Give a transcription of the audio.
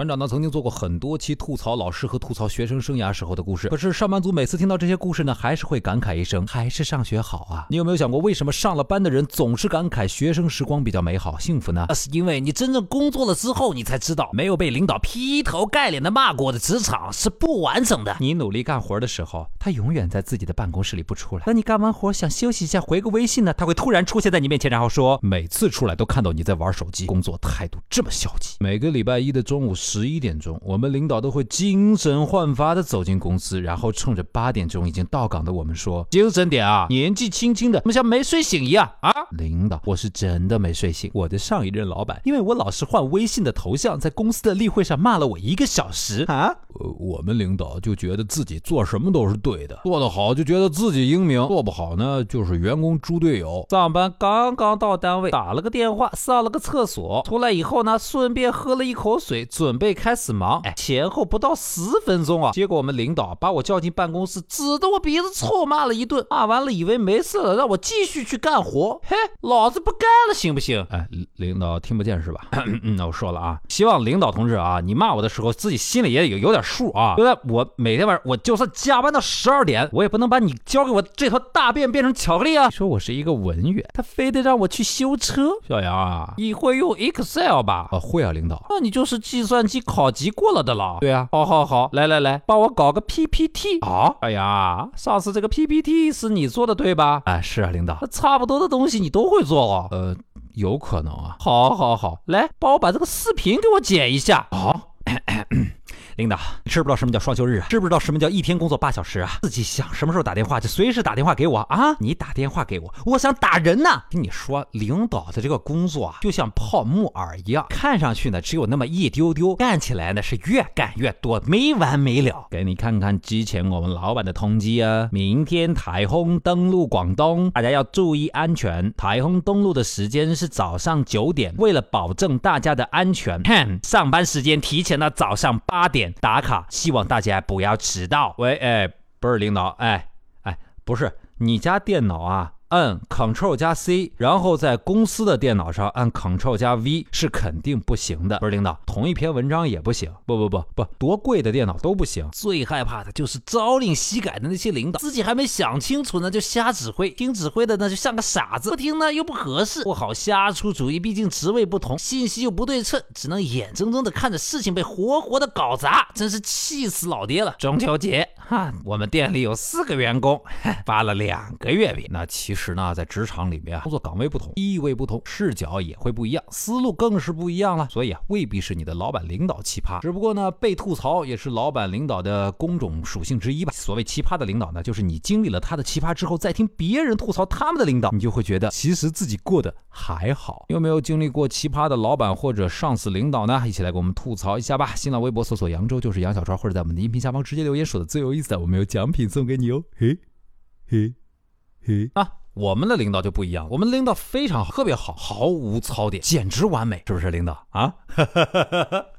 船长呢曾经做过很多期吐槽老师和吐槽学生生涯时候的故事，可是上班族每次听到这些故事呢，还是会感慨一声，还是上学好啊。你有没有想过，为什么上了班的人总是感慨学生时光比较美好、幸福呢？那是因为你真正工作了之后，你才知道，没有被领导劈头盖脸的骂过的职场是不完整的。你努力干活的时候，他永远在自己的办公室里不出来。当你干完活想休息一下，回个微信呢，他会突然出现在你面前，然后说，每次出来都看到你在玩手机，工作态度这么消极。每个礼拜一的中午十一点钟，我们领导都会精神焕发的走进公司，然后冲着八点钟已经到岗的我们说：“精神点啊，年纪轻轻的，怎么像没睡醒一样啊？”领导，我是真的没睡醒。我的上一任老板，因为我老是换微信的头像，在公司的例会上骂了我一个小时啊。呃，我们领导就觉得自己做什么都是对的，做得好就觉得自己英明，做不好呢就是员工猪队友。上班刚刚到单位，打了个电话，上了个厕所，出来以后呢，顺便喝了一口水，准备开始忙。哎，前后不到十分钟啊，结果我们领导把我叫进办公室，指着我鼻子臭骂了一顿。骂完了，以为没事了，让我继续去干活。嘿，老子不干了，行不行？哎，领导听不见是吧？那 我说了啊，希望领导同志啊，你骂我的时候自己心里也有有点数啊。对不对？我每天晚上我就算加班到十二点，我也不能把你交给我这坨大便变成巧克力啊！说我是一个文员，他非得让我去修车。小杨啊，你会用 Excel 吧？啊，会啊，领导。那你就是计算机考级过了的了。对啊，好好好，来来来，帮我搞个 PPT 啊！哎呀，上次这个 PPT 是你做的对吧？哎，是啊，领导。差不多的东西你都会做哦。呃，有可能啊。好，好，好，来，帮我把这个视频给我剪一下。好。领导，你知不知道什么叫双休日啊？知不知道什么叫一天工作八小时啊？自己想什么时候打电话就随时打电话给我啊！你打电话给我，我想打人呢。跟你说，领导的这个工作啊，就像泡木耳一样，看上去呢只有那么一丢丢，干起来呢是越干越多，没完没了。给你看看之前我们老板的通缉啊，明天台风登陆广东，大家要注意安全。台风登陆的时间是早上九点，为了保证大家的安全，哼，上班时间提前到早上八点。打卡，希望大家不要迟到。喂，哎，不是领导，哎，哎，不是你家电脑啊。按 Ctrl 加 C，然后在公司的电脑上按 Ctrl 加 V 是肯定不行的。不是领导，同一篇文章也不行。不不不不，多贵的电脑都不行。最害怕的就是朝令夕改的那些领导，自己还没想清楚呢就瞎指挥，听指挥的呢就像个傻子，不听呢又不合适，不好瞎出主意。毕竟职位不同，信息又不对称，只能眼睁睁的看着事情被活活的搞砸，真是气死老爹了。中秋节哈，我们店里有四个员工发了两个月饼。那其实。呢，在职场里面，工作岗位不同，地位不同，视角也会不一样，思路更是不一样了。所以啊，未必是你的老板领导奇葩，只不过呢，被吐槽也是老板领导的工种属性之一吧。所谓奇葩的领导呢，就是你经历了他的奇葩之后，再听别人吐槽他们的领导，你就会觉得其实自己过得还好。有没有经历过奇葩的老板或者上司领导呢？一起来给我们吐槽一下吧。新浪微博搜索扬州就是杨小川，或者在我们的音频下方直接留言，说的最有意我们有奖品送给你哦。嘿，嘿，嘿啊！我们的领导就不一样，我们领导非常好，特别好，毫无槽点，简直完美，是不是领导啊？